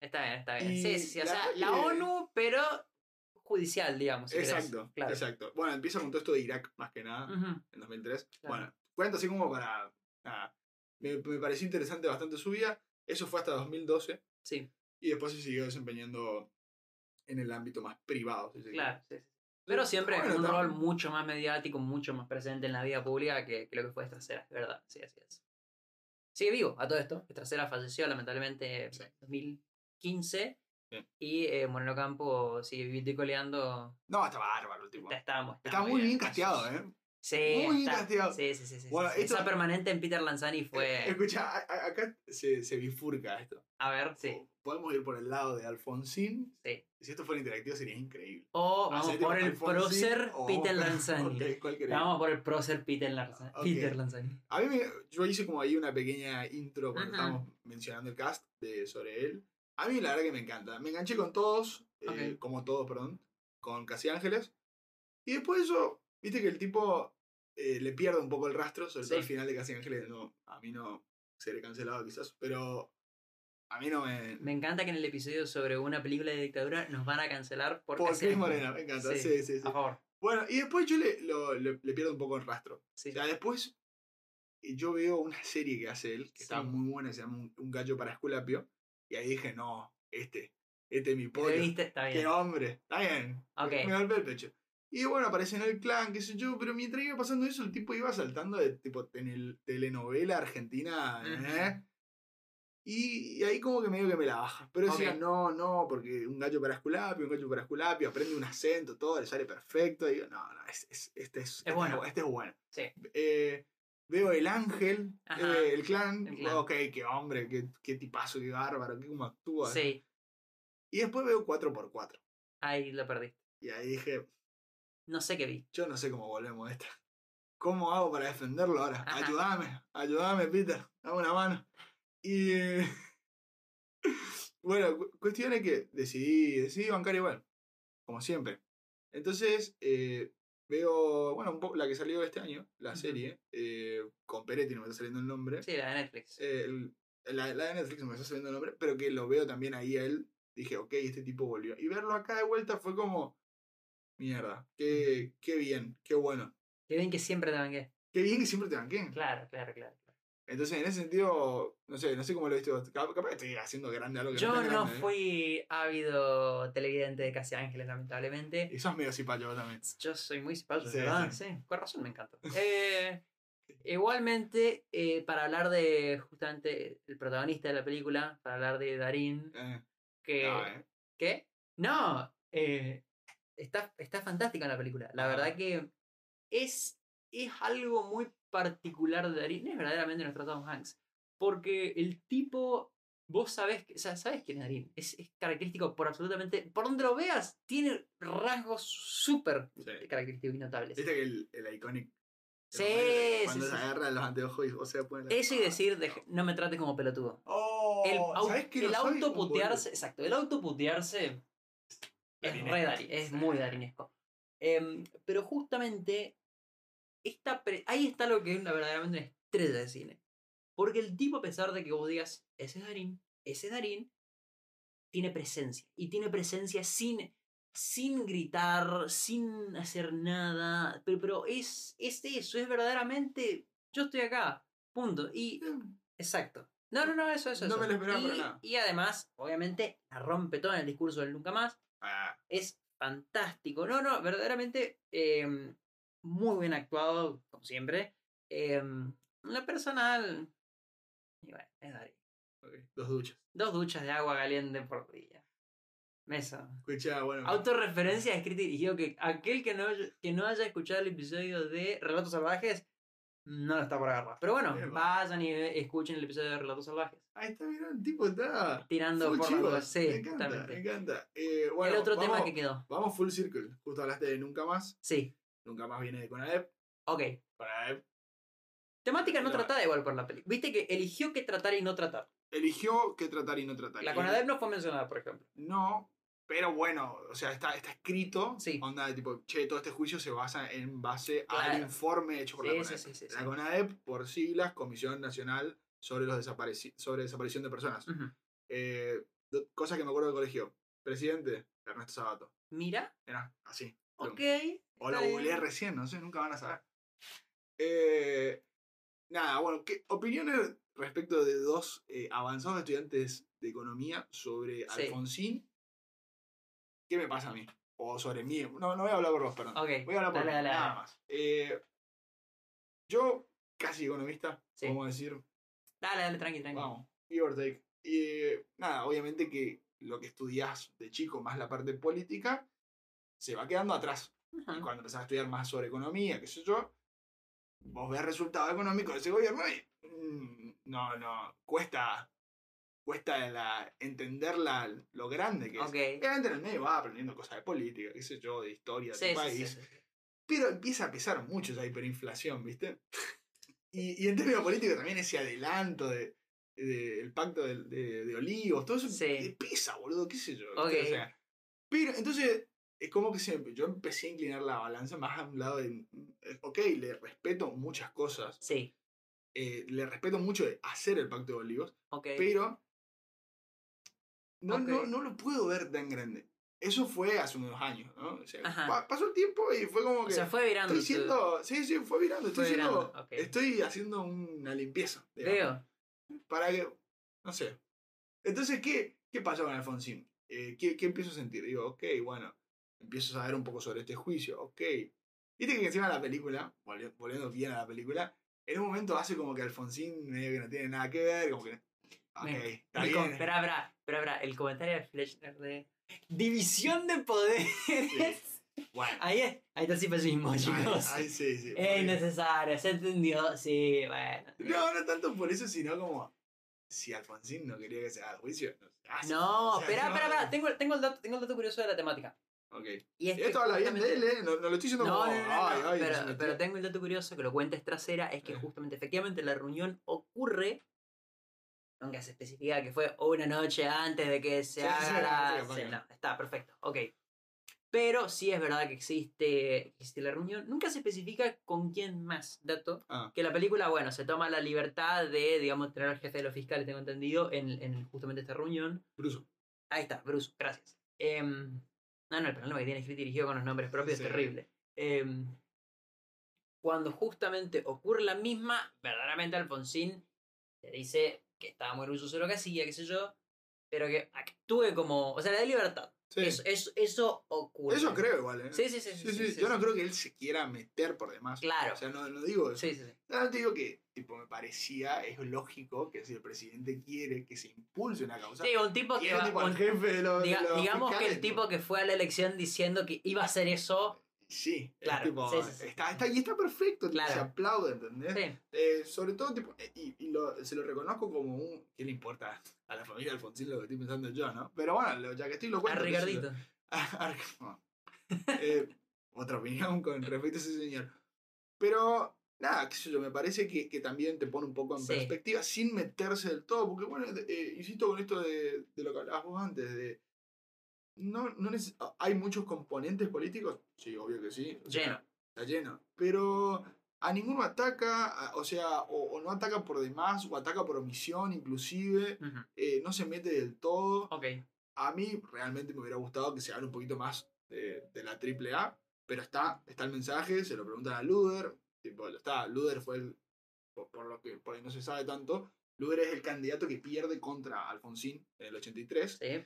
Está bien, está bien. Y Sí, sí, sí. O la sea, la ONU, pero judicial, digamos. si querés. Exacto, Claro. exacto. Bueno, empieza con todo esto de Irak, más que nada. Ujú, en 2003. Claro. Bueno, cuento así como para... nada, me, me pareció interesante bastante su vida. Eso fue hasta 2012 Sí, y después se siguió desempeñando en el ámbito más privado. si claro. sí, sí. Pero siempre Bueno, un rol mucho más mediático, mucho más presente en la vida pública que, que lo que fue Estracera, es verdad. Sí, así es. Sigue vivo a todo esto. Estracera falleció lamentablemente en Sí. 2015. Sí. Y eh, Moreno Campo sigue coleando. No, está bárbaro el tipo. Está, estamos, Está muy bien casteado, ¿eh? Sí, Muy está- castigado. Sí, sí, sí. sí, Bueno, sí. esto- Esa permanente en Peter Lanzani fue. Eh, Escucha, acá se, se bifurca esto. A ver, sí. Podemos ir por el lado de Alfonsín. Sí. Si esto fuera interactivo sería increíble. O vamos Hacer por el Alfonsín prócer o- Peter Lanzani. Ok, ¿cuál? Vamos por el prócer Peter Lanzani. Ok. Peter Lanzani. A mí me, yo hice como ahí una pequeña intro cuando estábamos mencionando el cast de, sobre él. A mí la verdad que me encanta. Me enganché con todos, eh, Ok. como todos, perdón, con Casi Ángeles. Y después de eso, viste que el tipo eh, le pierde un poco el rastro, sobre todo al final de Casi Ángeles. No, a mí no seré cancelado quizás, pero a mí no me... Me encanta que en el episodio sobre una película de dictadura nos van a cancelar por Por Casi Cris Ángeles. Morena, me encanta. Sí, Sí, sí, sí. A favor. Bueno, y después yo le, lo- le- le pierdo un poco el rastro. Sí. O sea, después eh, yo veo una serie que hace él, que está muy buena, se llama Un, Un gallo para Esculapio. Y ahí dije, no, este, este es mi ¿Lo pollo. Está Qué bien. hombre, está bien. Ok. Me golpeé el pecho. Y bueno, aparece en el clan, qué sé yo, pero mientras iba pasando eso, el tipo iba saltando de tipo en el telenovela argentina, ¿eh? Y, ahí como que medio que me la baja. Pero decía, no, no, porque un gallo para Esculapio, un gallo para Esculapio, aprende un acento, todo, le sale perfecto. Y digo, no, no, es, es- este, es, este bueno. Este es bueno. Sí. Eh, veo el ángel, Ajá. eh, el clan, El clan. ok, qué hombre, qué, qué tipazo, qué bárbaro, qué cómo actúa. Sí. Y después veo 4x4. Ahí lo perdí. Y ahí dije, No sé qué vi. yo no sé cómo volvemos a esta. ¿Cómo hago para defenderlo ahora? Ajá. Ayúdame, ayúdame, Peter, dame una mano. Y eh, bueno, cu- cuestión es que decidí, decidí bancar igual, como siempre. Entonces, eh, veo, bueno, un poco la que salió este año, la serie, eh, con Peretti, no me está saliendo el nombre. Sí, la de Netflix. Eh, el- la, la de Netflix no me está saliendo el nombre, pero que lo veo también ahí a él. Dije, ok, este tipo volvió. Y verlo acá de vuelta fue como, mierda, qué, qué bien, qué bueno. Que ven que siempre te banqué. Qué bien que siempre te banquen. Claro, claro, claro. Entonces, en ese sentido, no sé, no sé cómo lo viste vos. Cap- Capaz que estoy haciendo grande algo que Yo no tan no grande, ¿eh? fui ávido televidente de Casi Ángeles, lamentablemente. Y sos medio cipayo vos también. Yo soy muy Sí, ¿verdad? sí. Sí. con razón me encanta. Eh, igualmente, eh, para hablar de justamente el protagonista de la película, para hablar de Darín, que... no. ¿Qué? No, está, está fantástica la película. La Ah. verdad que es, es algo muy particular de Darín. Es verdaderamente nuestro Tom Hanks. Porque el tipo, vos sabés, o sea, sabés quién es Darín. Es, es característico por absolutamente. Por donde lo veas, tiene rasgos súper Sí. característicos y notables. Viste que el, el iconic. Sí, Cuando sí, se sí. agarra los anteojos y o sea, pone la- Eso y decir, de- no me trates como pelotudo. Oh, El, au- ¿sabés que el no autoputearse, exacto, el autoputearse es re Dari- es muy darinesco. Em, pero justamente esta pre- ahí está lo que es una verdaderamente una estrella de cine. Porque el tipo, a pesar de que vos digas, ese es Darín, ese es Darín, tiene presencia. Y tiene presencia sin, sin gritar, sin hacer nada. Pero, pero es, es eso, es verdaderamente, yo estoy acá, punto. Y Exacto. No, no, no, eso, eso. No eso. me lo esperaba y, para nada. Y además, obviamente, la rompe todo en el discurso del nunca más. Ah, Es fantástico. No, no, verdaderamente eh, muy bien actuado, como siempre. Eh, la personal. Y bueno, es Darín. ok, Dos duchas. Dos duchas de agua caliente por día. Eso. Escucha, bueno. Autorreferencia escrito y dirigido que aquel que no, que no haya escuchado el episodio de Relatos Salvajes no lo está por agarrar. Pero bueno, vayan y escuchen el episodio de Relatos Salvajes. Ahí está, mirá, el tipo está. Tirando full por dudas. Sí, me encanta, me encanta. Eh, bueno, el otro tema vamos- que quedó. Vamos full circle. Justo hablaste de Nunca Más. Sí, Nunca Más viene de Conadep. ok. Conadep Temática no tratada igual por la película. Viste que eligió qué tratar y no tratar. eligió qué tratar y no tratar. La Conadep no fue mencionada, por ejemplo. No, pero bueno, o sea, está, está escrito. Sí. Onda de tipo, che, todo este juicio se basa en base al informe hecho por la CONADEP. sí, sí, sí, La sí. CONADEP, por siglas, Comisión Nacional sobre, los desapareci- sobre Desaparición de Personas. Ujú. Eh, cosas que me acuerdo del colegio. Presidente, Ernesto Sabato. Mira, Era así. ok. O lo googleé recién, no sé, nunca van a saber. Eh, nada, bueno, ¿qué opiniones respecto de dos eh, avanzados estudiantes de economía sobre Sí. Alfonsín? ¿Qué me pasa a mí? O sobre mí. No, no voy a hablar por vos, perdón. Voy a hablar por dale, mí, dale, nada dale. más. Eh, yo, casi economista, Sí. a decir, Dale, dale, tranqui, tranqui. vamos, give or take. Y eh, nada, obviamente que lo que estudias de chico, más la parte política, se va quedando atrás. Y cuando empezás a estudiar más sobre economía, qué sé yo, vos ves resultados económicos de ese gobierno y mm, no, no, cuesta, cuesta la, entender la, lo grande que es. Ok. Obviamente en el medio vas aprendiendo cosas de política, qué sé yo, de historia de Sí, tu sí, país. sí, sí. Pero empieza a pesar mucho esa hiperinflación, ¿viste? Y, y en términos políticos también ese adelanto de, de- el pacto de, de- de olivos, todo eso pesa, boludo, qué sé yo. ¿viste? Ok. O sea, pero entonces es como que siempre, yo empecé a inclinar la balanza más a un lado de, eh, ok, le respeto muchas cosas, Sí, eh, le respeto mucho de hacer el pacto de olivos, ok. pero no, no, Ok. no lo puedo ver tan grande. Eso fue hace unos años, ¿no? O sea, pa- pasó el tiempo y fue como o que... sea, fue virando. Estoy siendo. Sí, sí, fue virando. Estoy, Fue siendo- virando, ok. estoy haciendo una limpieza. digamos, Veo. Para que. No sé. Entonces, ¿qué, qué pasó con Alfonsín? Eh, ¿qué, ¿Qué empiezo a sentir? Digo, ok, bueno. Empiezo a saber un poco sobre este juicio. Ok. Viste que encima de la película, volvi- volviendo bien a la película, en un momento hace como que Alfonsín medio que no tiene nada que ver, como que. Ok, Me- está com- bien. Espera, espera, espera, el comentario de Fleschner de división de poderes. Bueno. Ahí, es- ahí está el pesimismo, Ahí, chicos. ahí sí, sí. es ok. necesario, se entendió, sí, bueno. No, no tanto por eso, sino como. Si Alfonsín no quería que se haga juicio, no se hace. No, espera, espera, espera, tengo, tengo, el dato, tengo el dato curioso de la temática. Ok. Y es que Esto habla bien de él, ¿eh? No, no lo estoy diciendo No, como. no, ay, ay, pero, se metió". pero tengo el dato curioso que lo cuenta Estracera, es que Eh. justamente, efectivamente, la reunión ocurre, nunca se especifica que fue una noche antes de que se Sí, haga sí, la... está, perfecto, ok. Pero sí es verdad que existe, existe la reunión, nunca se especifica con quién más, dato, Ah, que la película, bueno, se toma la libertad de, digamos, tener al jefe de los fiscales, tengo entendido, en, en justamente esta reunión. Bruso. Ahí está, Bruce, gracias. Em, no, no, el problema que tiene escrito y dirigido con los nombres propios Sí. es terrible. Em, cuando justamente ocurre la misma, verdaderamente Alfonsín le dice que estaba muy orgulloso de lo que hacía, qué sé yo, pero que actúe como. O sea, le da libertad. Sí. Eso, eso, eso ocurre. Eso creo igual, ¿eh? Sí, sí, sí. Sí, sí, Yo no creo que él se quiera meter por demás. Claro. O sea, no, no digo eso. Sí, sí, sí. No, te digo que, tipo, me parecía, es lógico que si el presidente quiere que se impulse una causa, Sí, un tipo que tiene va- tipo un- al jefe de los. de diga- los digamos que el tipo que fue a la elección diciendo que iba a hacer eso. Sí, es Claro, tipo, sí, sí, sí. Está, está, y está perfecto, Claro. se aplaude, ¿entendés? Sí, Eh, sobre todo, tipo, eh, y, y lo- se lo reconozco como un. ¿Qué le importa a la familia Alfonsín lo que estoy pensando yo, no? Pero bueno, lo- ya que estoy lo a cuento. yo. Ricardito. No. Eh, otra opinión con respecto a ese señor. Pero, nada, qué sé yo, me parece que, que también te pone un poco en Sí. perspectiva sin meterse del todo. Porque, bueno, eh, insisto con esto de, de lo que hablabas vos antes, de. No, no neces- ¿Hay muchos componentes políticos? Sí, obvio que sí. o sea, Lleno. Está lleno. Pero a ninguno ataca, a- o sea, o, o no ataca por demás, o ataca por omisión inclusive, eh, no se mete del todo. Ok. A mí realmente me hubiera gustado que se hable un poquito más de, de la AAA, pero está, está el mensaje, se lo preguntan a Luder, tipo, está, Luder fue el, por, por lo que por ahí no se sabe tanto, Luder es el candidato que pierde contra Alfonsín en el 83, Sí.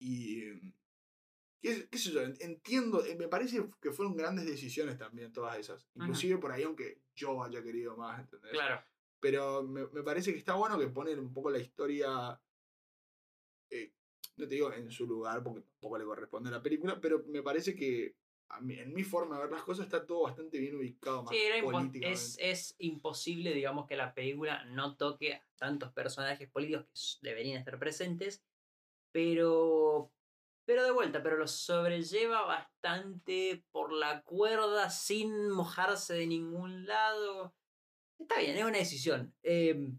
y qué, qué sé yo, en- entiendo, eh, me parece que fueron grandes decisiones también todas esas, inclusive por ahí aunque yo haya querido más, ¿entendés? Claro. Pero me, me parece que está bueno que ponen un poco la historia, eh, no te digo en su lugar, porque tampoco le corresponde a la película, pero me parece que a mí- en mi forma de ver las cosas está todo bastante bien ubicado más Sí, era políticamente. es, es imposible, digamos, que la película no toque a tantos personajes políticos que deberían estar presentes, pero, pero de vuelta, pero lo sobrelleva bastante por la cuerda sin mojarse de ningún lado. Está bien, es una decisión. Eh,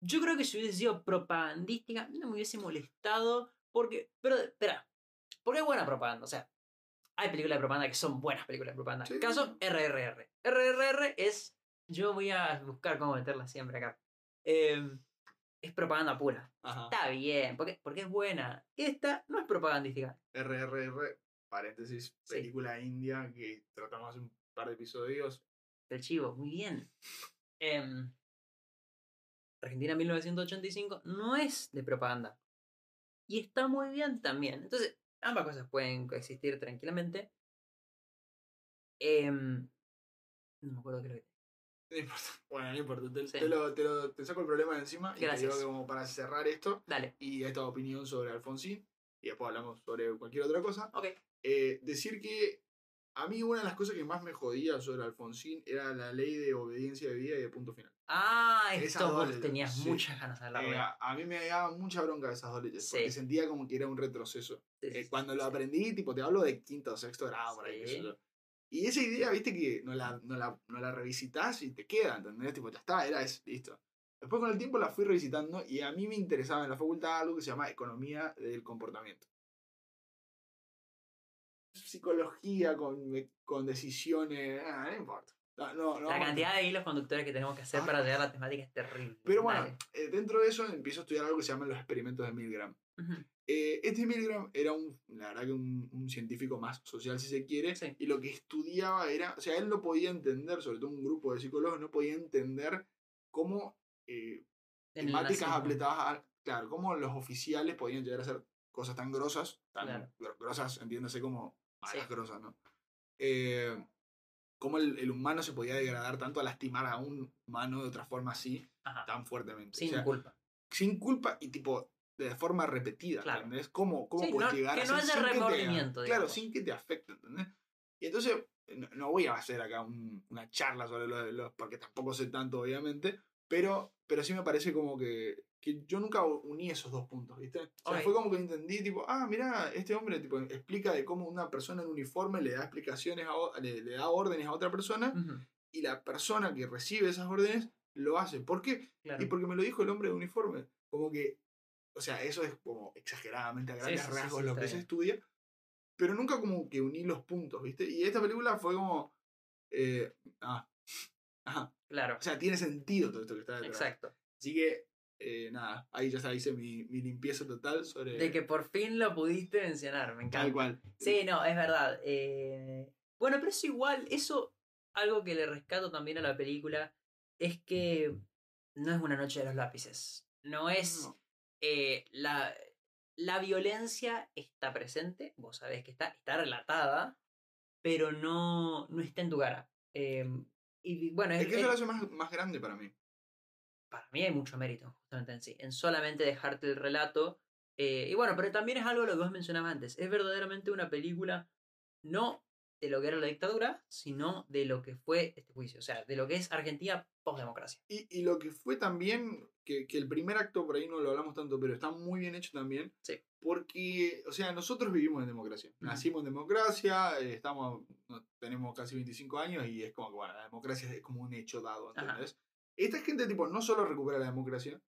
yo creo que si hubiese sido propagandística, no me hubiese molestado, porque, pero, espera, porque es buena propaganda, o sea, hay películas de propaganda que son buenas películas de propaganda. Sí. Caso RRR. RRR es. Yo voy a buscar cómo meterla siempre acá. Eh, es propaganda pura. Ajá. Está bien, porque, porque es buena. Esta no es propagandística. RRR, paréntesis, Sí. película india que tratamos hace un par de episodios. El chivo, muy bien. Em, Argentina 1985 no es de propaganda. Y está muy bien también. Entonces, ambas cosas pueden coexistir tranquilamente. Em, no me acuerdo lo que No importa. Bueno, no importa. Te, Sí. te lo, te lo- te saco el problema de encima y te Gracias. digo que como para cerrar esto Dale. y esta opinión sobre Alfonsín, y después hablamos sobre cualquier otra cosa. Ok. Eh, decir que A mí una de las cosas que más me jodía sobre Alfonsín era la ley de obediencia de vida y de punto final. Ah, Esas esto dos vos tenías sí. muchas ganas de hablar Eh, a, a mí me daba mucha bronca esas dos leyes, Sí. porque sentía como que era un retroceso. Sí, Eh, cuando lo aprendí, tipo, te hablo de quinto o sexto grado, por ahí, yo. Y esa idea, viste, que no la, no, la, no la revisitas y te queda, ¿entendés? Tipo, ya está, era eso, listo. Después con el tiempo la fui revisitando y a mí me interesaba en la facultad algo que se llama economía del comportamiento. Psicología con, con decisiones, ah, no importa. No, no, La vamos cantidad de hilos conductores que tenemos que hacer Ah. para llegar a la temática es terrible. Pero bueno, Dale. eh, dentro de eso empiezo a estudiar algo que se llaman los experimentos de Milgram. Ujú. Eh, este Milgram era un, la verdad que un, un científico más social si se quiere, Sí. y lo que estudiaba era, o sea, él no podía entender, sobre todo un grupo de psicólogos, no podía entender cómo eh, temáticas nazismo. apletadas, a- claro, cómo los oficiales podían llegar a hacer cosas tan grosas, tan Claro. gro- grosas, entiéndase como malas Sí. grosas, ¿no? Eh, cómo el, el humano se podía degradar tanto a lastimar a un humano de otra forma así, Ajá. tan fuertemente. O Sin sea, culpa. sin culpa y tipo de forma repetida, Claro. ¿entendés? ¿Cómo, cómo Sí, puedes no- llegar que a no haya sin que te- remordimiento, Claro, sin que te afecte, ¿entendés? Y entonces, no, no voy a hacer acá un- una charla sobre lo de los, porque tampoco sé tanto, obviamente, pero, pero sí me parece como que, que yo nunca uní esos dos puntos, ¿viste? O sea, Ok. fue como que entendí, tipo, ah, mira, este hombre tipo, explica de cómo una persona en uniforme le da explicaciones, a, le, le da órdenes a otra persona, Ujú, y la persona que recibe esas órdenes lo hace. ¿Por qué? Claro. Y porque me lo dijo el hombre de uniforme. Como que, o sea, eso es como exageradamente a grandes sí, sí, rasgos sí, lo que se estudia. Pero nunca como que uní los puntos, ¿viste? Y esta película fue como... eh, ah, ajá. Claro. O sea, tiene sentido todo esto que está detrás. Exacto. Así que, eh, nada, ahí ya está, hice mi, mi limpieza total sobre... De que por fin lo pudiste mencionar, me encanta. Tal cual. Sí, no, es verdad. eh, Bueno, pero eso igual, eso, algo que le rescato también a la película, es que no es una noche de los lápices. No es No. Eh, la, la violencia está presente, vos sabés que está, está relatada, pero no, no está en tu cara. Eh, y bueno, Es es- que eso es- lo hace más, más grande para mí. para mí hay mucho mérito justamente en sí, en solamente dejarte el relato. eh, y bueno, pero también es algo lo que vos mencionabas antes. Es verdaderamente una película no de lo que era la dictadura, sino de lo que fue este juicio. O sea, de lo que es Argentina post-democracia. Y, y lo que fue también, que, que el primer acto por ahí no lo hablamos tanto, pero está muy bien hecho también. Sí. Porque, o sea, nosotros vivimos en democracia. Ujú. Nacimos en democracia, eh, estamos, tenemos casi 25 años y es como que, bueno, la democracia es como un hecho dado, Ajá. ¿entendés? Esta gente, tipo, no solo recupera la democracia,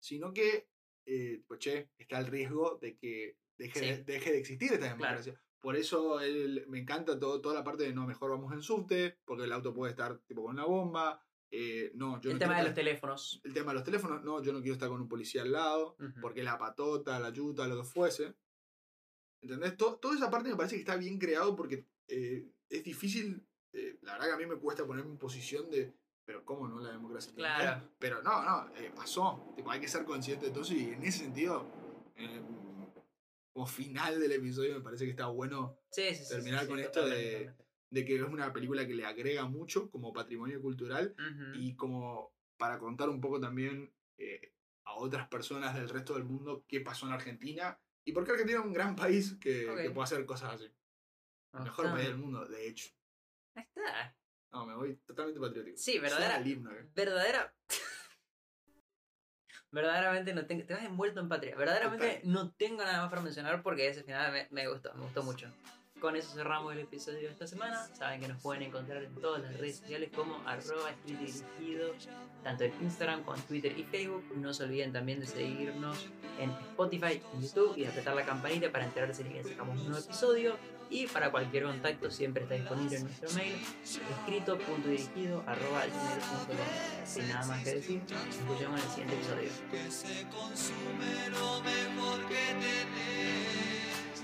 sino que, eh, pues, che, está el riesgo de que deje, de, Sí. deje de existir esta democracia. Por eso él, me encanta todo, toda la parte de no, mejor vamos en subte, porque el auto puede estar tipo con una bomba. eh, no, yo el no tema de los teléfonos. el tema de los teléfonos, no, yo no quiero estar con un policía al lado, porque la patota, la yuta, lo que fuese. ¿Entendés? To- toda esa parte me parece que está bien creado porque eh, es difícil, eh, la verdad que a mí me cuesta ponerme en posición de, pero ¿cómo no la democracia? Claro. Pero no, no, eh, pasó, tipo, hay que ser consciente de todo eso y en ese sentido, eh, como final del episodio me parece que está bueno Sí, sí, sí, terminar sí, con esto de- que es una película que le agrega mucho como patrimonio cultural y como para contar un poco también eh, a otras personas del resto del mundo qué pasó en Argentina y por qué Argentina es un gran país que, Ok. que puede hacer cosas así. El mejor país del mundo, de hecho. Ahí está. No, me voy totalmente patriótico. Sí, verdadera. himno, eh. verdadera. Verdaderamente no tengo. Te vas envuelto en patria. Verdaderamente Total. no tengo nada más para mencionar porque ese final me, me gustó, me gustó mucho. Con eso cerramos el episodio de esta semana. Saben que nos pueden encontrar en todas las redes sociales como arroba dirigido, tanto en Instagram como en Twitter y Facebook. No se olviden también de seguirnos en Spotify, en YouTube y de apretar la campanita para enterarse de que sacamos un nuevo episodio. Y para cualquier contacto siempre está disponible en nuestro mail escrito.dirigido arroba gmail.com. Sin nada más que decir, nos escuchamos en el siguiente episodio. que se consume lo mejor que tenés.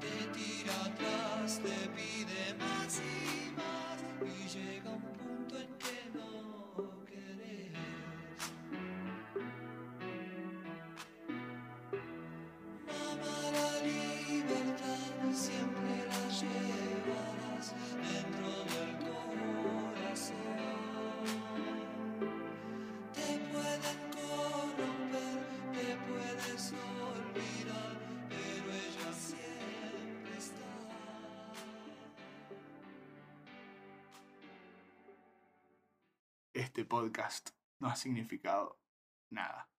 Te tira atrás, te pide más y más y llega un punto en que no podcast no ha significado nada.